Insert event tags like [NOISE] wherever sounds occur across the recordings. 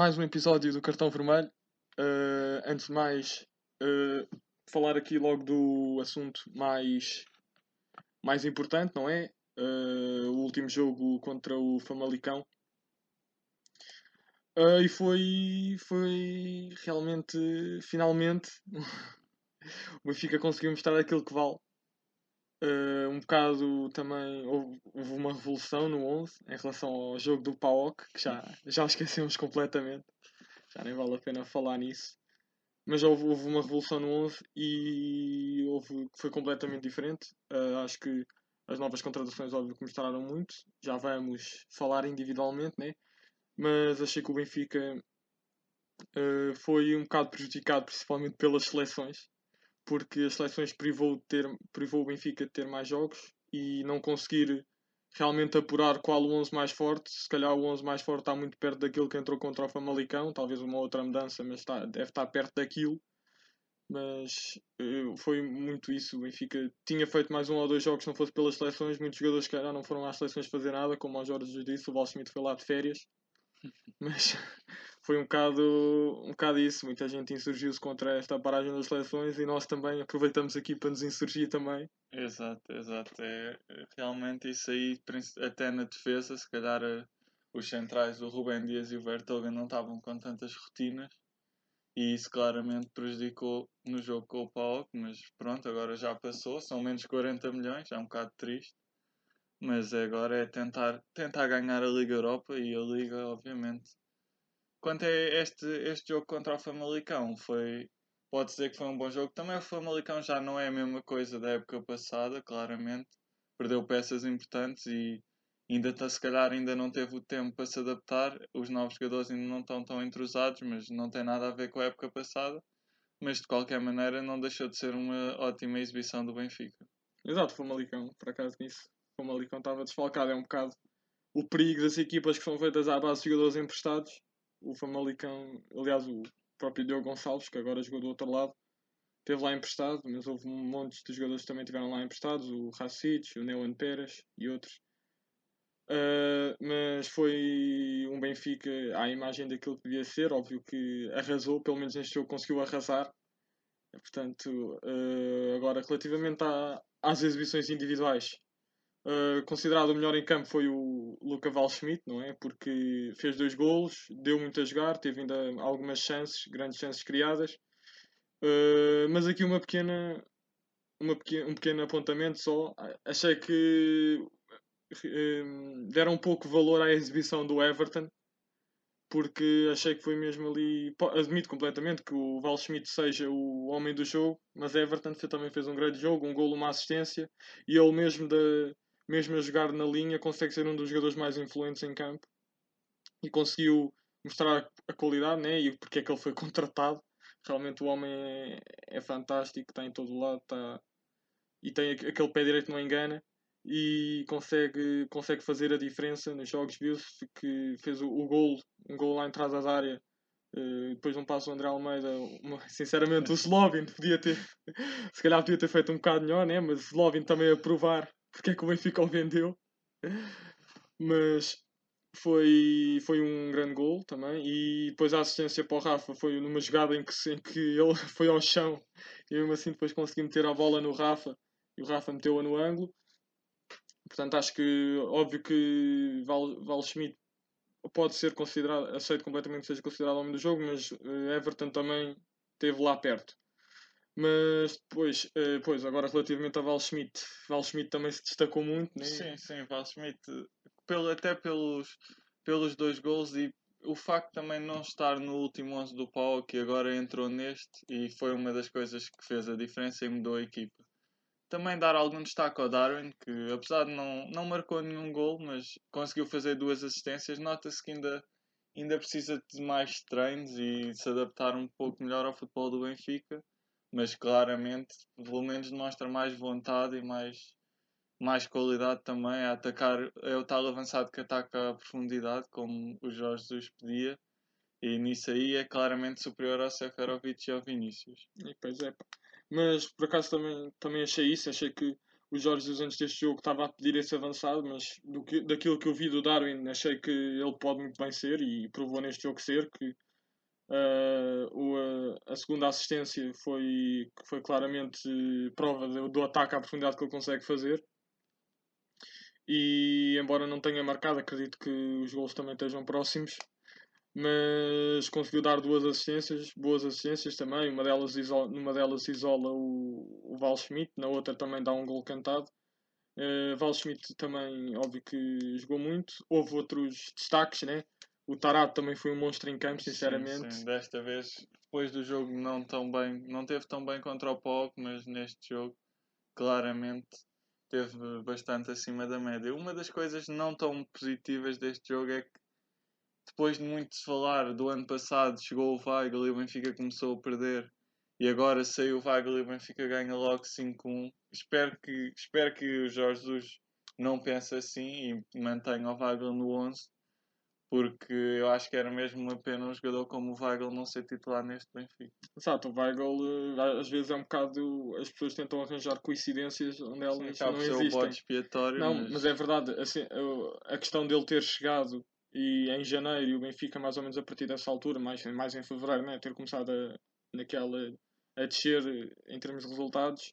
mais um episódio do Cartão Vermelho. Uh, antes de mais, uh, falar aqui logo do assunto mais, mais importante, não é? Uh, o último jogo contra o Famalicão. e foi, foi realmente, finalmente, [LAUGHS] o Benfica conseguiu mostrar aquilo que vale. Uh, um bocado também houve, houve, uma revolução no 11 em relação ao jogo do PAOK, que já, já [LAUGHS] esquecemos completamente, já nem vale a pena falar nisso. Mas houve, houve uma revolução no 11 e houve, foi completamente diferente. Uh, acho que as novas contratações, óbvio, que mostraram muito. Já vamos falar individualmente, né? mas achei que o Benfica uh, foi um bocado prejudicado, principalmente pelas seleções porque as seleções privou, de ter, privou o Benfica de ter mais jogos e não conseguir realmente apurar qual o 11 mais forte. Se calhar o 11 mais forte está muito perto daquilo que entrou contra o Famalicão, talvez uma outra mudança, mas está, deve estar perto daquilo. Mas uh, foi muito isso. O Benfica tinha feito mais um ou dois jogos se não fosse pelas seleções. Muitos jogadores que não foram às seleções fazer nada, como o Jorge disse, o Val Schmidt foi lá de férias. [LAUGHS] Mas foi um bocado, um bocado isso. Muita gente insurgiu-se contra esta paragem das seleções e nós também aproveitamos aqui para nos insurgir também. Exato, exato. É, realmente isso aí, até na defesa, se calhar eh, os centrais, o Rubem Dias e o Vertogen não estavam com tantas rotinas e isso claramente prejudicou no jogo com o PAOK, mas pronto, agora já passou, são menos 40 milhões, é um bocado triste. Mas agora é tentar, tentar ganhar a Liga Europa e a Liga, obviamente. Quanto a este, este jogo contra o Famalicão, foi, pode dizer que foi um bom jogo. Também o Famalicão já não é a mesma coisa da época passada, claramente. Perdeu peças importantes e ainda está, se calhar ainda não teve o tempo para se adaptar. Os novos jogadores ainda não estão tão entrosados, mas não tem nada a ver com a época passada. Mas de qualquer maneira não deixou de ser uma ótima exibição do Benfica. Exato, Famalicão, por acaso nisso quando estava desfalcado, é um bocado o perigo das equipas que são feitas à base de jogadores emprestados. O Famalicão, aliás, o próprio Diogo Gonçalves, que agora jogou do outro lado, esteve lá emprestado, mas houve um monte de jogadores que também estiveram lá emprestados, o Racic, o Neuan Pérez e outros. Uh, mas foi um Benfica à imagem daquilo que devia ser, óbvio que arrasou, pelo menos neste jogo conseguiu arrasar. Portanto, uh, agora relativamente à, às exibições individuais, Uh, considerado o melhor em campo foi o Luca Valschmidt, não é? Porque fez dois golos, deu muito a jogar, teve ainda algumas chances, grandes chances criadas. Uh, mas aqui uma pequena, uma pequena, um pequeno apontamento só. Achei que uh, deram um pouco valor à exibição do Everton, porque achei que foi mesmo ali. Admito completamente que o Val Schmidt seja o homem do jogo, mas Everton também fez um grande jogo, um golo, uma assistência, e ele mesmo da mesmo a jogar na linha, consegue ser um dos jogadores mais influentes em campo e conseguiu mostrar a qualidade né? e porque é que ele foi [LAUGHS] contratado. Realmente o homem é, é fantástico, está em todo lado está... e tem aquele pé direito não engana e consegue, consegue fazer a diferença nos jogos. Viu-se que fez o, o gol, um gol lá à entrada da área. Uh, depois um passo o André Almeida, uma, [LAUGHS] sinceramente o Slovin podia ter, [LAUGHS] se calhar podia ter feito um bocado melhor, né? mas o Slovin também a provar porque é que o Benfica o vendeu. Mas foi, foi um grande gol também. E depois a assistência para o Rafa foi numa jogada em que, em que ele [LAUGHS] foi ao chão e mesmo assim depois consegui meter a bola no Rafa e o Rafa meteu-a no ângulo. Portanto, acho que óbvio que Val, Val Schmidt pode ser considerado, aceito completamente que seja considerado homem do jogo, mas eh, Everton também esteve lá perto. Mas depois, uh, pois, agora relativamente a Val Schmidt, Val Schmidt também se destacou muito, né? Sim, sim, Val Schmidt, pelo, até pelos, pelos dois gols e o facto também não estar no último 11 do Pau, que agora entrou neste e foi uma das coisas que fez a diferença e mudou a equipa. Também dar algum destaque ao Darwin, que apesar de não, não marcou nenhum gol, mas conseguiu fazer duas assistências, nota-se que ainda, ainda precisa de mais treinos e se adaptar um pouco melhor ao futebol do Benfica mas claramente pelo menos demonstra mais vontade e mais, mais qualidade também a atacar. É o tal avançado que ataca a profundidade, como o Jorge Jesus pedia, e nisso aí é claramente superior ao Seferovic e ao Vinícius. E pois é, mas por acaso também, também achei isso, achei que o Jorge Jesus antes deste jogo estava a pedir esse avançado, mas do que, daquilo que eu vi do Darwin, achei que ele pode muito bem ser e provou neste jogo ser que uh, o, a segunda assistência foi, foi claramente prova do, do ataque à profundidade que ele consegue fazer. E embora não tenha marcado, acredito que os gols também estejam próximos mas conseguiu dar duas assistências, boas assistências também. Uma delas isola, numa delas isola o, o Val Schmidt, na outra também dá um gol cantado. Uh, Val Schmidt também, óbvio que jogou muito. Houve outros destaques, né? O Tarato também foi um monstro em campo, sinceramente. Sim, sim. Desta vez, depois do jogo, não tão bem, não teve tão bem contra o POC, mas neste jogo, claramente, teve bastante acima da média. Uma das coisas não tão positivas deste jogo é que depois de muito se falar do ano passado, chegou o Weigl e o Benfica começou a perder. E agora saiu o Weigl e o Benfica ganha logo 5-1. Espero que, espero que o Jorge Jesus não pense assim e mantenha o Weigl no 11. Porque eu acho que era mesmo uma pena um jogador como o Weigl não ser titular neste Benfica. Exato, o Weigl eh, às vezes é um bocado. As pessoas tentam arranjar coincidências onde elas Sim, não existem. expiatório, não, mas... mas... é verdade. Assim, a questão dele ter chegado e em janeiro e o Benfica mais ou menos a partir dessa altura, mais, mais em fevereiro, né, ter começado a, naquela, a descer em termos de resultados,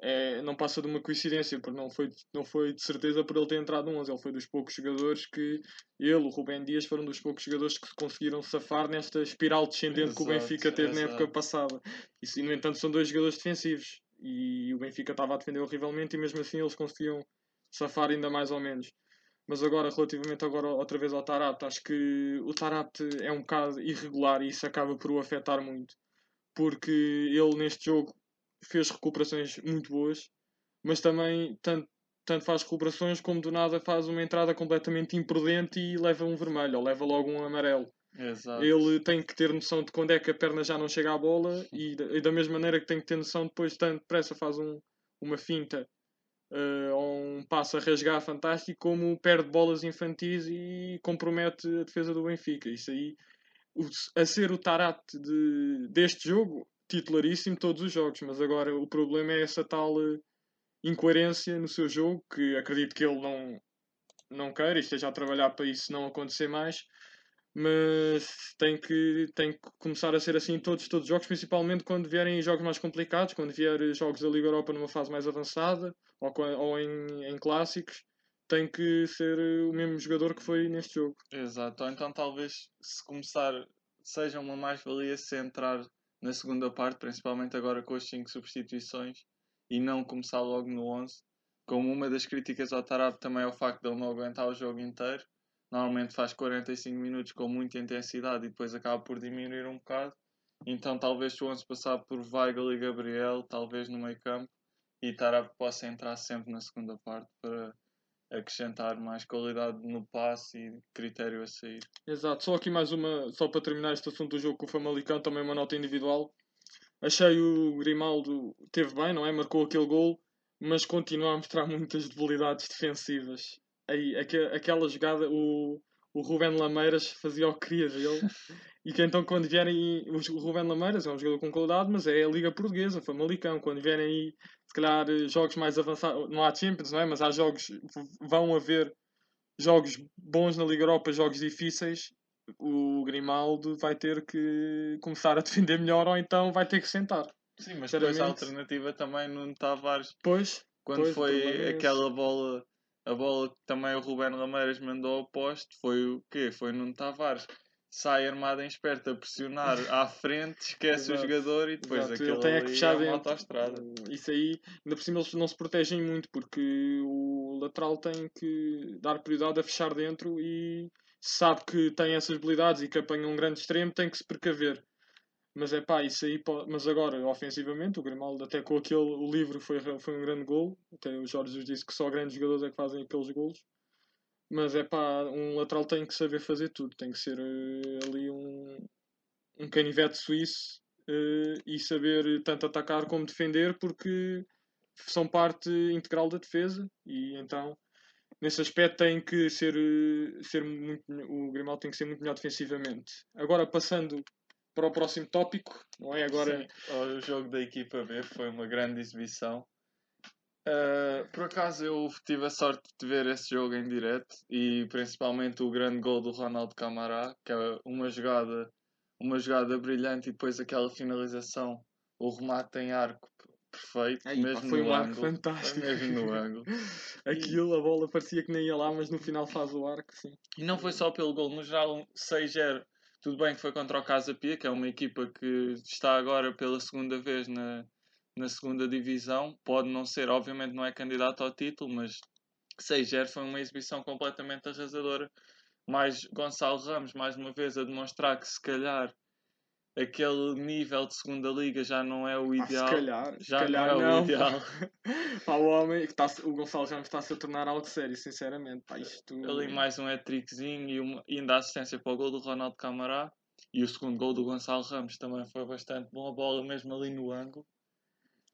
é, não passa de uma coincidência, porque não foi, não foi de certeza por ele ter entrado no 11. Ele foi dos poucos jogadores que ele, o Rubem Dias, foram dos poucos jogadores que conseguiram safar nesta espiral descendente exato, que o Benfica teve exato. na época passada. E, no entanto, são dois jogadores defensivos e o Benfica estava a defender horrivelmente e mesmo assim eles conseguiam safar ainda mais ou menos. Mas agora, relativamente agora outra vez ao Tarapte, acho que o Tarapte é um bocado irregular e isso acaba por o afetar muito. Porque ele neste jogo fez recuperações muito boas, mas também tanto, tanto faz recuperações como do nada faz uma entrada completamente imprudente e leva um vermelho, ou leva logo um amarelo. Exato. Ele tem que ter noção de quando é que a perna já não chega à bola e, e da mesma maneira que tem que ter noção depois tanto depressa faz um, uma finta uh, ou um passo a rasgar fantástico, como perde bolas infantis e compromete a defesa do Benfica. Isso aí, o, a ser o Tarate de, deste jogo, titularíssimo todos os jogos, mas agora o problema é essa tal uh, incoerência no seu jogo, que acredito que ele não, não queira e esteja a trabalhar para isso não acontecer mais mas tem que, tem que começar a ser assim em todos, todos os jogos, principalmente quando vierem jogos mais complicados, quando vier jogos da Liga Europa numa fase mais avançada ou, ou em, em clássicos, tem que ser o mesmo jogador que foi neste jogo. Exato, então talvez se começar, seja uma mais-valia se entrar na segunda parte, principalmente agora com as 5 substituições, e não começar logo no 11. Como uma das críticas ao Tarab também é o facto de ele não aguentar o jogo inteiro normalmente faz 45 minutos com muita intensidade e depois acaba por diminuir um bocado. Então talvez se o 11 passar por Weigl e Gabriel, talvez no meio campo, e Tarap possa entrar sempre na segunda parte para acrescentar mais qualidade no passe e critério a sair. Exato, só aqui mais uma, só para terminar este assunto do jogo com o Famalicão, também uma nota individual. Achei o Grimaldo teve bem, não é? Marcou aquele gol, mas continua a mostrar [LAUGHS] muitas debilidades defensivas aí, aquela jogada, o, o Ruben Lameiras fazia o que queria dele. [LAUGHS] E que então, quando vierem. O Ruben Lameiras é um jogador com qualidade, mas é a Liga Portuguesa, foi malicão. Quando vierem aí, se calhar, jogos mais avançados. Não há Champions, não é? Mas há jogos. Vão haver jogos bons na Liga Europa, jogos difíceis. O Grimaldo vai ter que começar a [LAUGHS] defender melhor ou então vai ter que sentar. Sim, mas depois a alternativa também no Tavares. Pois. Quando pois, foi é aquela bola a bola que também o Ruben Lameiras mandou ao poste foi o quê? Foi Nuno Tavares. Sai armado em esperto a pressionar à frente, esquece Exato. o jogador e depois Exato. aquilo tem que fechar é uma autostrada. Isso aí, ainda por cima eles não se protegem muito porque o lateral tem que dar prioridade a fechar dentro e sabe que tem essas habilidades e que apanha um grande extremo, tem que se precaver. Mas é pá, isso aí. Mas agora, ofensivamente, o Grimaldo até com aquele o livro foi, foi um grande gol. Até o Jorge disse que só grandes jogadores é que fazem aqueles golos. Mas é pá, um lateral tem que saber fazer tudo. Tem que ser uh, ali um, um canivete suíço uh, e saber tanto atacar como defender, porque são parte integral da defesa. E então, nesse aspecto, tem que ser, uh, ser muito, o Grimaldo tem que ser muito melhor defensivamente. Agora, passando para o próximo tópico, não é? Agora. Sim, o jogo da equipa B foi uma grande exibição. Uh, por acaso eu tive a sorte de ver esse jogo em direto e principalmente o grande gol do Ronaldo Camará, que é uma jogada, uma jogada brilhante e depois aquela finalização, o remate em arco perfeito, Aí, pá, mesmo foi no um arco ângulo. fantástico. Mesmo no ângulo. [LAUGHS] Aquilo, a bola parecia que nem ia lá, mas no final faz o arco, sim. E não foi só pelo gol, no geral um 6-0. Tudo bem que foi contra o Casa Pia, que é uma equipa que está agora pela segunda vez na, na segunda divisão. Pode não ser, obviamente não é candidato ao título, mas 6-0 foi uma exibição completamente arrasadora. Mais Gonçalo Ramos, mais uma vez, a demonstrar que se calhar aquele nível de segunda liga já não é o ideal. se calhar, já se calhar não é não. o ideal. [LAUGHS] Pá, o homem, que tá, o Gonçalo Ramos está-se a tornar algo sério, sinceramente. Pá, isto... Ali mais um hat-trickzinho e, uma- e ainda assistência para o gol do Ronaldo Camará. E o segundo gol do Gonçalo Ramos também foi bastante bom. A bola mesmo ali no ângulo.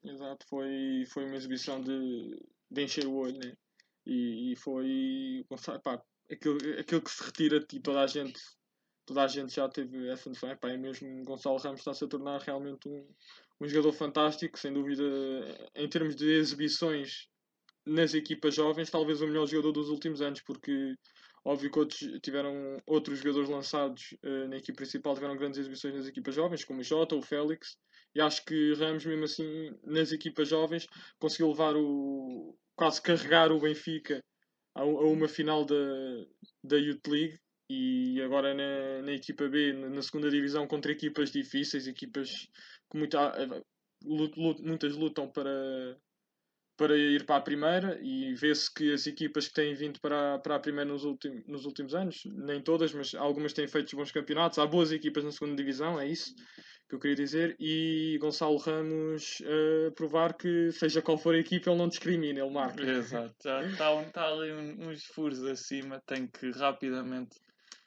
Exato, foi, foi uma exibição de, de encher o olho, né? E, e foi pá, aquilo, aquilo que se retira de ti, toda a gente, toda a gente já teve essa noção, é, pá, é mesmo Gonçalo Ramos está-se a tornar realmente um, um jogador fantástico, sem dúvida, em termos de exibições nas equipas jovens, talvez o melhor jogador dos últimos anos, porque óbvio que outros tiveram outros jogadores lançados eh, na equipa principal tiveram grandes exibições nas equipas jovens, como o Jota, o Félix, e acho que Ramos, mesmo assim, nas equipas jovens, conseguiu levar o. quase carregar o Benfica a, a uma final da, da Youth League e agora na, na equipa B, na, na segunda divisão, contra equipas difíceis, equipas que muita, eh, lut- lut- muitas lutam para, para ir para a primeira e vê-se que as equipas que têm vindo para, a- para a primeira nos, ultim, nos últimos anos, nem todas, mas algumas têm feito bons campeonatos. Há boas equipas na segunda divisão, é isso que eu queria dizer. E Gonçalo Ramos eh, provar que, seja qual for a equipa, ele não discrimina, ele marca. Exato. Está tá ali um- uns furos acima. Tem que rapidamente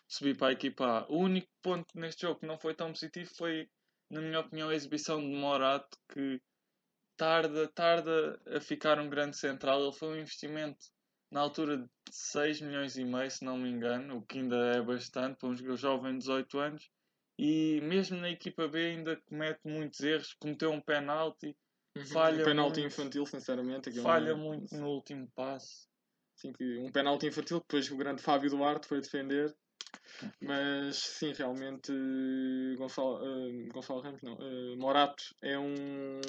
subir para a equipa A. O único ponto neste jogo que não foi tão positivo foi, na minha opinião, a exibição de Morato, que tarda, tarda a ficar um grande central. Ele foi um investimento na altura de 6 milhões e meio, se não me engano, o que ainda é bastante para um jogador jovem de 18 anos. E mesmo na equipa B ainda comete muitos erros, cometeu um penalti, falha um penalti muito. infantil, sinceramente. aquilo falha não é- muito no último passe. Sim, um penalti infantil depois o grande Fábio Duarte foi defender. Mas sim, realmente Gonçalo, eh, Gonçalo Ramos não. eh, Morato é um,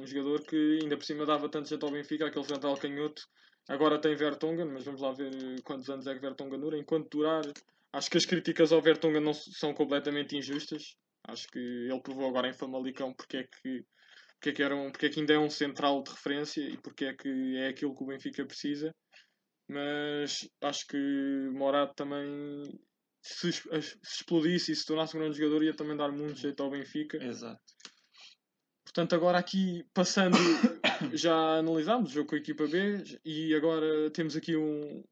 um jogador que ainda por cima dava tanto jeito ao Benfica, aquele central canhoto. Agora tem Vertonghen, mas vamos lá ver quantos anos é que Vertonghen dura. Enquanto durar, acho que as críticas ao Vertonghen não são completamente injustas. Acho que ele provou agora em Famalicão porque é que porque é que, era um, porque é que ainda é um central de referência e porque é que é aquilo que o Benfica precisa. Mas acho que Morato também, se, se explodisse e se tornasse um grande jogador, ia também dar muito jeito ao Benfica. Exato. Portanto, agora aqui, passando, [COUGHS] já analisámos o jogo com a equipa B e agora temos aqui um,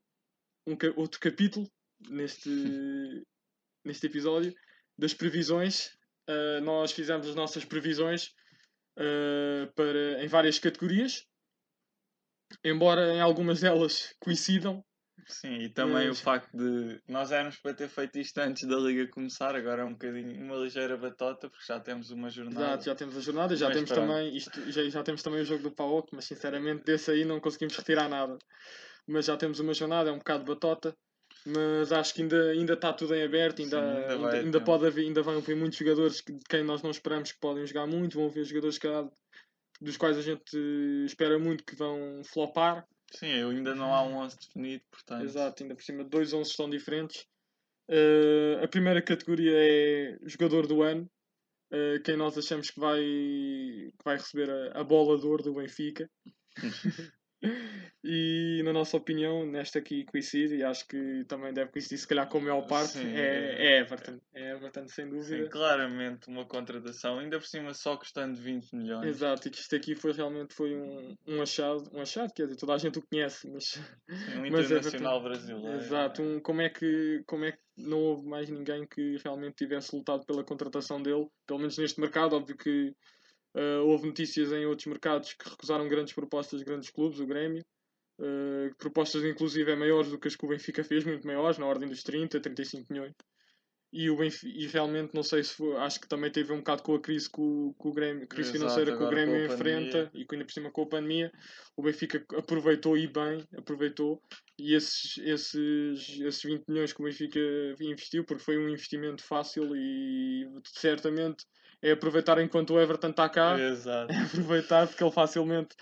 um outro capítulo neste, [LAUGHS] neste episódio das previsões. Uh, nós fizemos as nossas previsões uh, para, em várias categorias, embora em algumas delas coincidam. Sim, e também o facto de nós éramos para ter feito isto antes da liga começar, agora é um bocadinho uma ligeira batota, porque já temos uma jornada. Exato, já temos a jornada, já Mas temos pronto. também isto, já, já temos também o jogo do PAOC, mas sinceramente desse aí não conseguimos retirar nada. Mas já temos uma jornada, é um bocado batota, mas acho que ainda ainda está tudo em aberto, ainda, Sim, ainda ainda, vai ainda pode haver, ainda vão haver muitos jogadores que, de quem nós não esperamos que podem jogar muito, vão haver jogadores que, dos quais a gente espera muito que vão flopar. Sim, eu ainda não há um 11 definido, portanto. Exato, ainda por cima dois 11 estão diferentes. Eh, a primeira categoria é jogador do ano. Eh, quem nós achamos que vai, que vai receber a, a bola de ouro do Benfica. [LAUGHS] e na nossa opinião, nesta aqui coincide, e acho que também deve coincidir, se calhar com a maior parte, Sim, é, é Everton. É Everton, sem Sim, dúvida. claramente uma contratação, ainda por cima só custando 20 milhões. Exato, e que isto aqui foi realmente foi um, um achado, um achado, quer dizer, toda a gente o conhece, mas Sim, um [LAUGHS] Mas internacional Everton- brasileiro. Exato, um, como, é que, como é que não houve mais ninguém que realmente tivesse lutado pela contratação dele, pelo menos neste mercado, óbvio que eh, houve notícias em outros mercados que recusaram grandes propostas de grandes clubes, o Grêmio, eh, propostas inclusive maiores do que as que o Benfica fez, muito maiores, na ordem dos 30, 35 milhões. e, o Benfica, e realmente não sei se foi, acho que também teve um bocado com a crise que o, que o Grêmio, crise Exato, financeira que o Grêmio com enfrenta pandemia. e ainda por cima com a pandemia, o Benfica aproveitou e bem, aproveitou e esses, esses, esses 20 milhões que o Benfica investiu, porque foi um investimento fácil e certamente é aproveitar enquanto o Everton está cá Exato. aproveitar porque ele facilmente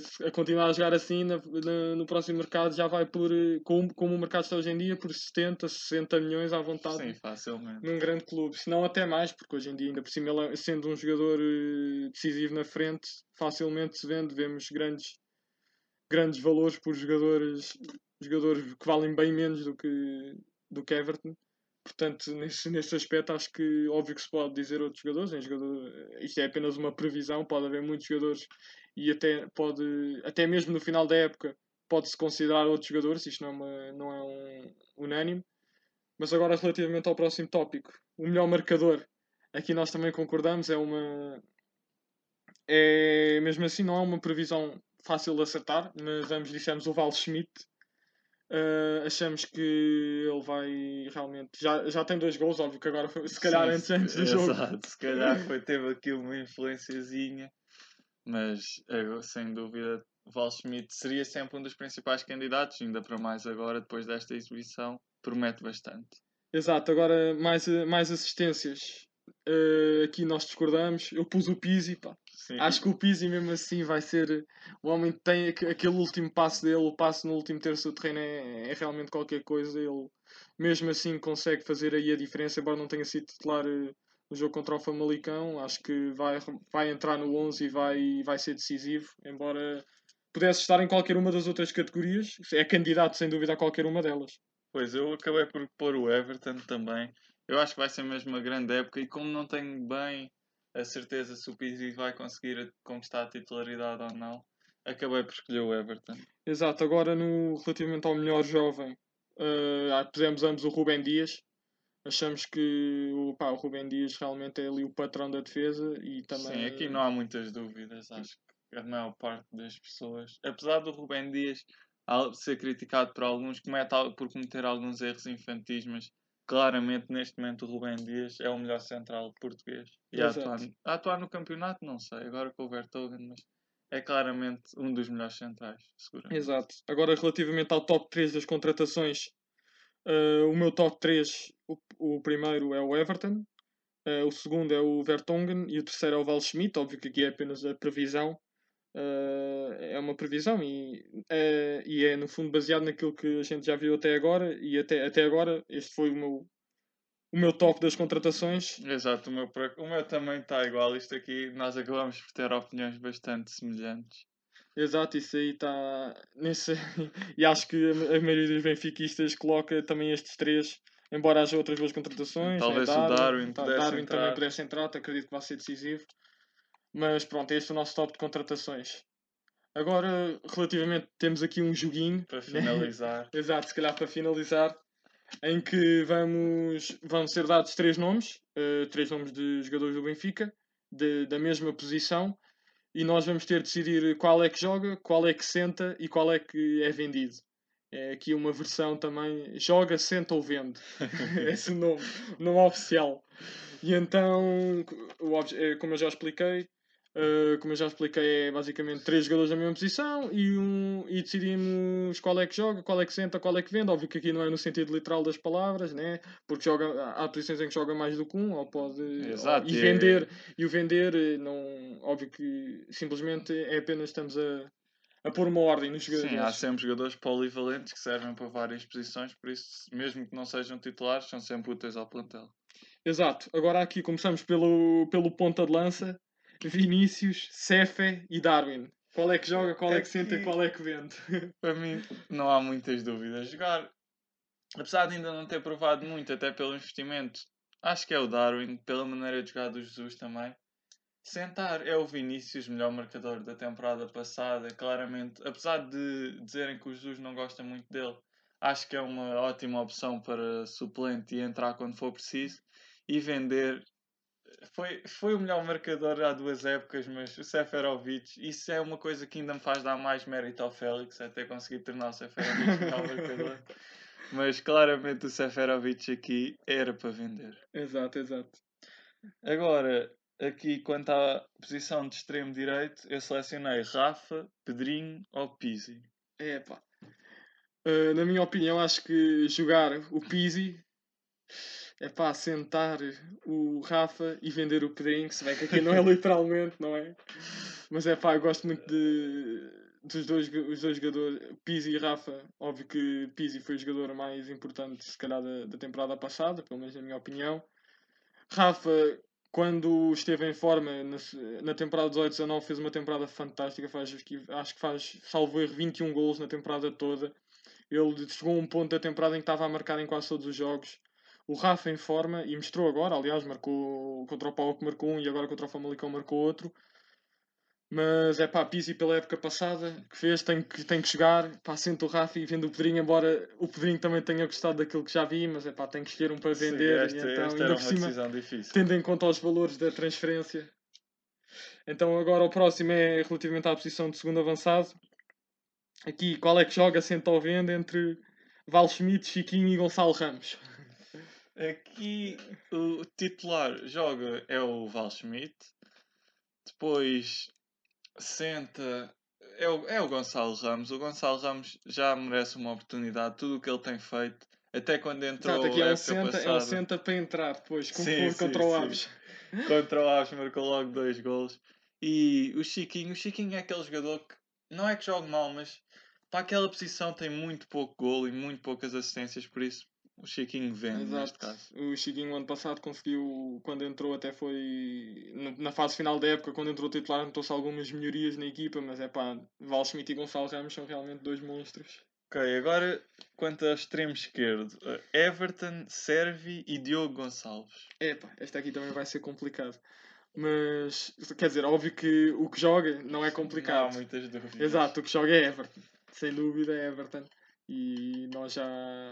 se- a continuar a jogar assim na- na- no próximo mercado já vai por eh, como, como o mercado está hoje em dia por 70, 60 milhões à vontade Sim, facilmente. num grande clube, se não até mais, porque hoje em dia ainda por cima ele é- sendo um jogador eh, decisivo na frente, facilmente se vende, vemos grandes grandes valores por jogadores jogadores que valem bem menos do que do que Everton Portanto, nesse, nesse aspecto, acho que óbvio que se pode dizer outros jogadores. Em jogador, isto é apenas uma previsão, pode haver muitos jogadores e até, pode, até mesmo no final da época pode-se considerar outros jogadores, isto não é, uma, não é um unânime. Mas agora, relativamente ao próximo tópico, o melhor marcador, aqui nós também concordamos, é uma. É, mesmo assim, não é uma previsão fácil de acertar, mas ambos dissemos o Val Schmidt. Uh, achamos que ele vai realmente. Já, já tem dois gols, óbvio que agora foi, se calhar Sim, antes, antes do jogo. Exato, se calhar foi, teve aqui uma influenciazinha, mas eu, sem dúvida Val Schmidt seria sempre um dos principais candidatos, ainda para mais agora, depois desta exibição, promete bastante. Exato, agora mais, mais assistências. Uh, aqui nós discordamos. Eu pus o Pizzi, pá. Sim. Acho que o Pizzi mesmo assim vai ser o homem que tem aqu- aquele último passo dele, o passo no último terço do terreno é, é realmente qualquer coisa. Ele mesmo assim consegue fazer aí a diferença, embora não tenha sido titular eh, no jogo contra o Famalicão. Acho que vai, vai entrar no 11 e vai, vai ser decisivo, embora pudesse estar em qualquer uma das outras categorias. É candidato sem dúvida a qualquer uma delas. Pois eu acabei por pôr o Everton também. Eu acho que vai ser mesmo uma grande época e como não tenho bem a certeza se o Pizzi vai conseguir conquistar a titularidade ou não, acabei por escolher o Everton. Exato, agora no, relativamente ao melhor jovem, uh, pusemos ambos o Rubem Dias. Achamos que o, pá, o Rubem Dias realmente é ali o patrão da defesa e também. Sim, aqui não há muitas dúvidas. Acho que a maior parte das pessoas, apesar do Rubem Dias ser criticado por alguns, comete, por cometer alguns erros infantis, mas claramente neste momento o Rubem Dias é o melhor central português. E a atuar, a atuar no campeonato, não sei, agora com o Vertogen, mas é claramente um dos melhores centrais, seguramente. Exato. Agora, relativamente ao top 3 das contratações, uh, o meu top 3, o, o primeiro é o Everton, uh, o segundo é o Vertonghen e o terceiro é o Val Schmidt. Óbvio que aqui é apenas a previsão. Uh, é uma previsão e, uh, e é no fundo baseado naquilo que a gente já viu até agora e até, até agora este foi o meu, o meu top das contratações Exato, o meu, o meu também está igual. Isto aqui, nós acabamos por ter opiniões bastante semelhantes. Exato, isso aí está nesse. [LAUGHS] e acho que a maioria dos benfiquistas coloca também estes três, embora haja outras boas contratações. Talvez né? o Darwin tá- pudesse Darwin entrar. também pudesse entrar, acredito que vai ser decisivo. Mas pronto, este é o nosso top de contratações. Agora, relativamente, temos aqui um joguinho. Para finalizar, [LAUGHS] Exato, se calhar para finalizar, em que vamos, vão ser dados três nomes, eh, três nomes de jogadores do Benfica, de- da mesma posição, e nós vamos ter de decidir qual é que joga, qual é que senta e qual é que é vendido. É aqui uma versão também, joga, senta ou vende. [LAUGHS] Esse é o nome, nome oficial. E então, eh, como eu já expliquei, eh, como eu já expliquei, é basicamente três jogadores da mesma posição e, um, e decidimos qual é que joga, qual é que senta, qual é que vende. Óbvio que aqui não é no sentido literal das palavras, né? porque joga, há posições em que joga mais do que um, ou pode Exato, e e é- vender e o vender, eh, não, óbvio que simplesmente é apenas estamos a, a pôr uma ordem nos jogadores. sim, há sempre jogadores polivalentes que servem para várias posições, por isso, mesmo que não sejam titulares, são sempre úteis ao plantel. Exato. Agora aqui começamos pelo, pelo ponta de lança. Vinícius, Cefe e Darwin. Qual é que joga, qual é que senta qual é que vende? [LAUGHS] Para mim, não há muitas dúvidas. Jogar, apesar de ainda não ter provado muito, até pelo investimento, acho que é o Darwin, pela maneira de jogar do Jesus também. Sentar é o Vinícius, melhor marcador da temporada passada, claramente. Apesar de dizerem que o Jesus não gosta muito dele, acho que é uma ótima opção para suplente e entrar quando for preciso. E vender. Foi, foi o melhor marcador há duas épocas, mas o Seferovic, isso é uma coisa que ainda me faz dar mais mérito ao Félix, até conseguir tornar o Seferovic o melhor marcador. [LAUGHS] Mas claramente o Seferovic aqui era para vender. Exato, exato. Agora, aqui quanto à posição de extremo direito, eu selecionei Rafa, Pedrinho ou Pizzi. É pá. Uh, na minha opinião, acho que jogar o Pizzi é pá, sentar o Rafa e vender o Pedrinho, se bem que aqui não é [LAUGHS] literalmente, não é? Mas é pá, eu gosto muito de, dos dois, os dois jogadores, Pizzi e Rafa. Óbvio que Pizzi foi o jogador mais importante, se calhar, da, da temporada passada, pelo menos na minha opinião. Rafa, quando esteve em forma na, na temporada 18-19, fez uma temporada fantástica. Faz, acho que faz, salvo erro, 21 gols na temporada toda. Ele chegou a um ponto da temporada em que estava a marcar em quase todos os jogos. O Rafa em forma, e mostrou agora, aliás, marcou contra o Paulo que marcou um e agora contra o Famalicão marcou outro. Mas é pá, Pizzi pela época passada que fez, tem que, tem que chegar. Pá, sento o Rafa e vendo o Pedrinho, embora o Pedrinho também tenha gostado daquilo que já vi, mas é pá, tem que escolher um para vender. Sim, esta, então, esta ainda por cima, difícil. tendo em conta os valores da transferência. Então agora o próximo é relativamente à posição de segundo avançado. Aqui, qual é que joga, senta ou vende entre Val Schmidt, Chiquinho e Gonçalo Ramos? Aqui o titular joga é o Val Schmidt. Depois senta. É o, é o Gonçalo Ramos. O Gonçalo Ramos já merece uma oportunidade. Tudo o que ele tem feito. Até quando entrou. Exato, aqui um, senta, passada... um senta para entrar depois, como sim, sim, contra o Aves. contra o Aves marcou logo dois gols. E o Chiquinho, o Chiquinho é aquele jogador que não é que jogue mal, mas para aquela posição tem muito pouco golo e muito poucas assistências, por isso o Chiquinho vende Exato. neste caso. O Chiquinho ano passado conseguiu, quando entrou até foi na fase final da época, quando entrou titular notou-se algumas melhorias na equipa, mas é pá, Val Schmidt e Gonçalo Ramos são realmente dois monstros. Ok, agora quanto ao extremo esquerdo, eh, Everton, Servi e Diogo Gonçalves. Epá, esta aqui também vai ser complicado. Mas, quer dizer, óbvio que o que joga não é complicado. Não há muitas dúvidas. Exato, o que joga é Everton. Sem dúvida é Everton. E nós já,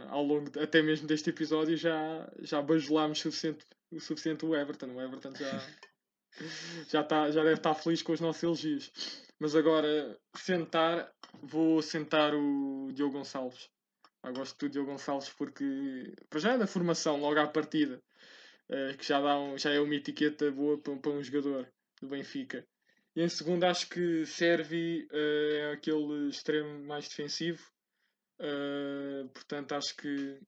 ao longo, de, até mesmo deste episódio, já, já bajulámos suficiente, o suficiente o Everton. O Everton já, [LAUGHS] já, tá, já deve estar feliz com os nossos elogios. Mas agora, sentar, vou sentar o Diogo Gonçalves. Eu gosto do Diogo Gonçalves porque, para já é da formação, logo à partida, uh, que já, dá um, já é uma etiqueta boa para, para um jogador do Benfica. E em segundo, acho que serve uh, aquele extremo mais defensivo Uh, portanto, acho que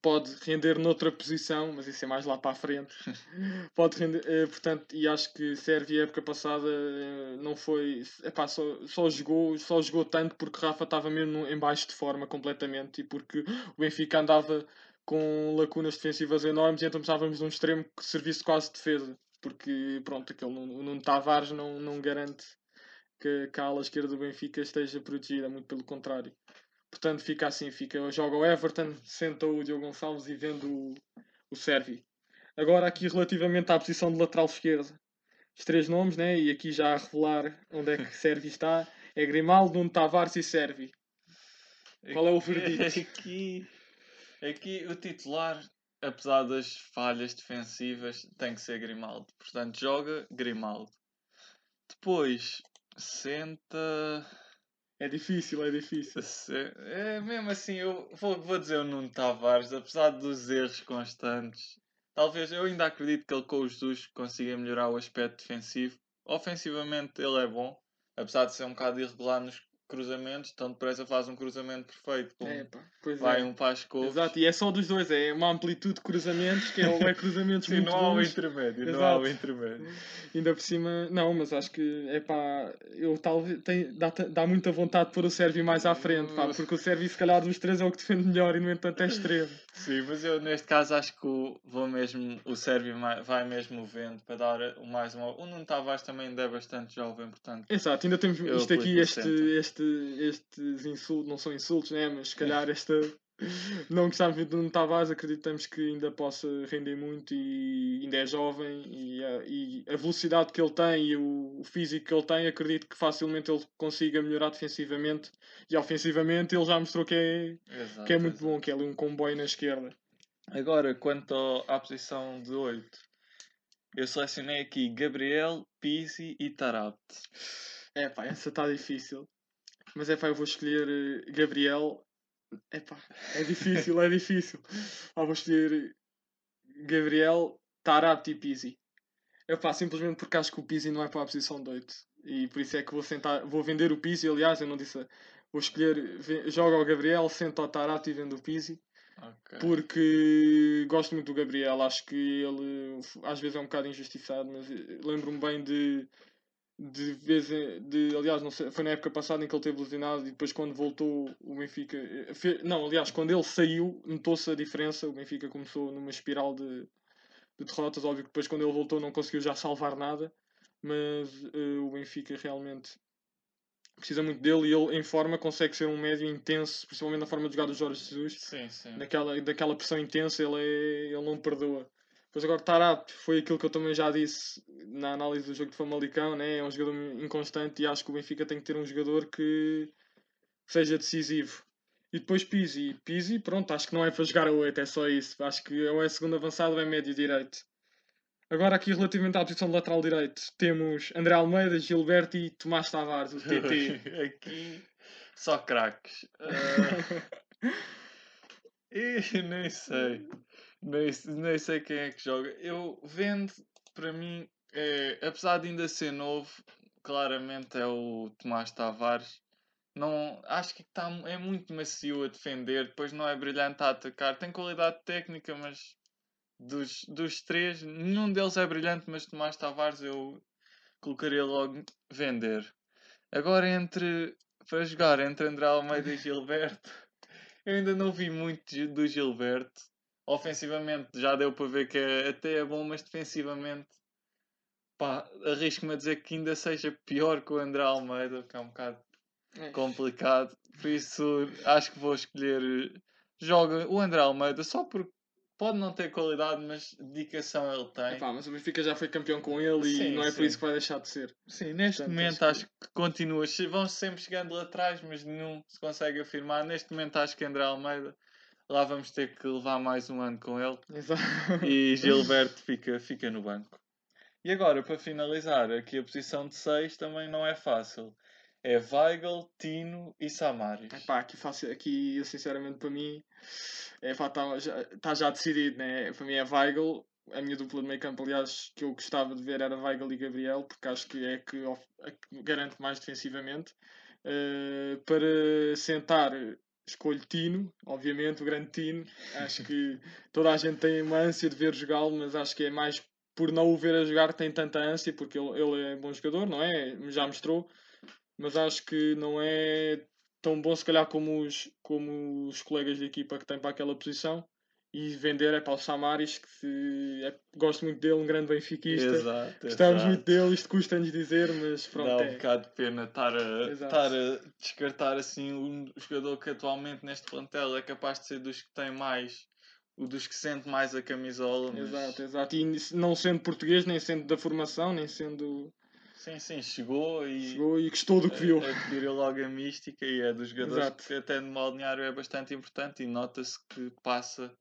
pode render noutra posição, mas isso é mais lá para a frente. [LAUGHS] pode render, uh, portanto, e acho que serve a época passada uh, não foi. Epá, só, só, jogou, só jogou tanto porque Rafa estava mesmo em baixo de forma completamente e porque o Benfica andava com lacunas defensivas enormes e então precisávamos de um extremo que servisse quase de defesa. Porque, pronto, aquele Nuno Tavares não, não garante que, que a ala esquerda do Benfica esteja protegida, muito pelo contrário. Portanto, fica assim: fica, joga o Everton, senta o Diogo Gonçalves e vende o, o Servi. Agora, aqui relativamente à posição de lateral esquerda, os três nomes, né? e aqui já a revelar onde é que [LAUGHS] Servi está: é Grimaldo, Nuno Tavares e Servi. Qual é o verdito? [LAUGHS] Aqui, aqui o titular, apesar das falhas defensivas, tem que ser Grimaldo. Portanto, joga Grimaldo. Depois, senta. É difícil, é difícil. [LAUGHS] É mesmo assim, eu vou, vou dizer o Nuno Tavares, apesar dos erros constantes, talvez eu ainda acredito que ele com os Jesus consiga melhorar o aspecto defensivo. Ofensivamente ele é bom, apesar de ser um bocado irregular nos cruzamentos, tão depressa faz um cruzamento perfeito. É, pá, vai é. um para as couves. Exato, e é só dos dois, é uma amplitude de cruzamentos, que é, é cruzamentos [LAUGHS] Sim, muito não há o intermédio, Exato. não há o intermédio. Ainda por cima, não, mas acho que é pá, eu talvez tem, dá, dá muita vontade de pôr o Sérvio mais à frente, pá, porque o Sérvio se calhar dos três é o que defende melhor e no entanto é extremo. [LAUGHS] Sim, mas eu neste caso acho que o, vou mesmo, o Sérvio vai mesmo vendo para dar mais uma. O Nuno Tavares também ainda é bastante jovem, portanto. Exato, ainda temos isto aqui, este, este, estes insultos, não são insultos, né? mas se calhar esta. [LAUGHS] Não gostávamos muito do Nuno Tavares, acreditamos que ainda possa render muito e ainda é jovem e a, e a velocidade que ele tem e o, o, físico que ele tem, acredito que facilmente ele consiga melhorar defensivamente e ofensivamente ele já mostrou que é, exato, que é muito exato. bom, que é ali um comboio na esquerda. Agora, quanto à posição de 8, eu selecionei aqui Gabriel, Pizzi e Tarabt. É pá, essa está difícil. Mas é pá, eu vou escolher eh, Gabriel Epá, é difícil, é [LAUGHS] difícil. Ah, vou escolher Gabriel, Tarapti e Pizzi. Epá, simplesmente porque acho que o Pizzi não é para a posição de 8. E por isso é que vou, sentar, vou vender o Pizzi. Aliás, eu não disse. Vou escolher. ve- Joga o Gabriel, senta o Tarapti e vendo o Pizzi. Ok. Porque gosto muito do Gabriel. Acho que ele às vezes é um bocado injustiçado, mas eh, lembro-me bem de. De vez em- de, aliás, não sei, foi na época passada em que ele teve lesionado e depois quando voltou o Benfica. eh, fe- não, aliás, quando ele saiu, notou-se a diferença. O Benfica começou numa espiral de, de derrotas. Óbvio que depois quando ele voltou não conseguiu já salvar nada, mas eh, o Benfica realmente precisa muito dele e ele em forma consegue ser um médio intenso, principalmente na forma de jogar do Jorge Jesus Sim, sim. daquela, daquela pressão intensa, ele, é, ele não perdoa. Depois agora Tarap foi aquilo que eu também já disse na análise do jogo de Famalicão, né? é um jogador inconstante e acho que o Benfica tem que ter um jogador que seja decisivo. E depois Pizzi. Pizzi, pronto, acho que não é para jogar a 8, é só isso. Acho que ou é segundo avançado ou é médio direito. Agora aqui relativamente à posição de lateral direito, temos André Almeida, Gilberto e Tomás Tavares, o TT. [LAUGHS] Aqui só craques. Ah, [LAUGHS] e [LAUGHS] nem sei. Nem, nem sei quem é que joga. Eu vendo, para mim, é, apesar de ainda ser novo, claramente é o Tomás Tavares. Não, acho que tá, é muito macio a defender, depois não é brilhante a atacar. Tem qualidade técnica, mas dos, dos três, nenhum deles é brilhante, mas Tomás Tavares eu colocaria logo vender. Agora entre para jogar entre André Almeida e [LAUGHS] Gilberto, eu ainda não vi muito do Gilberto. Ofensivamente já deu para ver que é, até é bom, mas defensivamente pá, arrisco-me a dizer que ainda seja pior que o André Almeida, que é um bocado É. complicado. Por isso acho que vou escolher joga o André Almeida só porque pode não ter qualidade, mas dedicação ele tem. Epá, mas o Benfica já foi campeão com ele e Sim, não é por sim. isso que vai deixar de ser. Sim, neste Portanto, momento acho acho que continua. Vão sempre chegando lá atrás, mas nenhum se consegue afirmar. Neste momento acho que André Almeida, lá vamos ter que levar mais um ano com ele. [LAUGHS] Exato. E Gilberto fica, fica no banco. E agora, para finalizar, aqui a posição de 6 também não é fácil. É Weigl, Tino e Samaris. Epá, aqui, faço, aqui sinceramente para mim está já, tá já decidido, né? Para mim é Weigl, a minha dupla de meio campo, aliás, que eu gostava de ver era Weigl e Gabriel, porque acho que é que, que garante mais defensivamente. Eh, para sentar, escolho Tino, obviamente, o grande Tino. Acho que toda a gente tem uma ânsia de ver jogá-lo, mas acho que é mais por não o ver a jogar tem tanta ânsia, porque ele, ele é bom jogador, não é? Já mostrou, mas acho que não é tão bom se calhar como os, como os colegas de equipa que têm para aquela posição. E vender é para o Samaris, que é- gosto muito dele, um grande benfiquista. Exato, Gostamos exato. muito dele, isto custa-nos dizer, mas pronto. Dá um é. bocado de pena estar a, Exato. estar a descartar assim um jogador que atualmente neste plantel é capaz de ser dos que tem mais, o dos que sente mais a camisola. Mas... Exato, exato. E não sendo português, nem sendo da formação, nem sendo. Sim, sim, chegou e Chegou e gostou do que viu. a- adquiriu logo a mística e é dos jogadores Exato. que até no balneário é bastante importante e nota-se que passa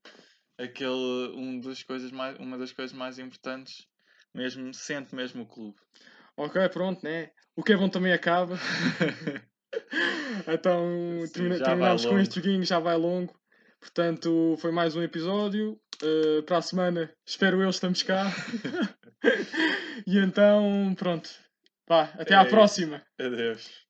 aquele um das coisas mais, uma das coisas mais importantes, mesmo sente mesmo o clube. Ok, pronto, né? O que é bom também acaba. [LAUGHS] então Sim, termina- terminamos com este joguinho, já vai longo. Portanto, foi mais um episódio. Uh, para a semana, espero eu, estamos cá. [LAUGHS] [LAUGHS] e então, pronto. Vá, até É à próxima. Adeus.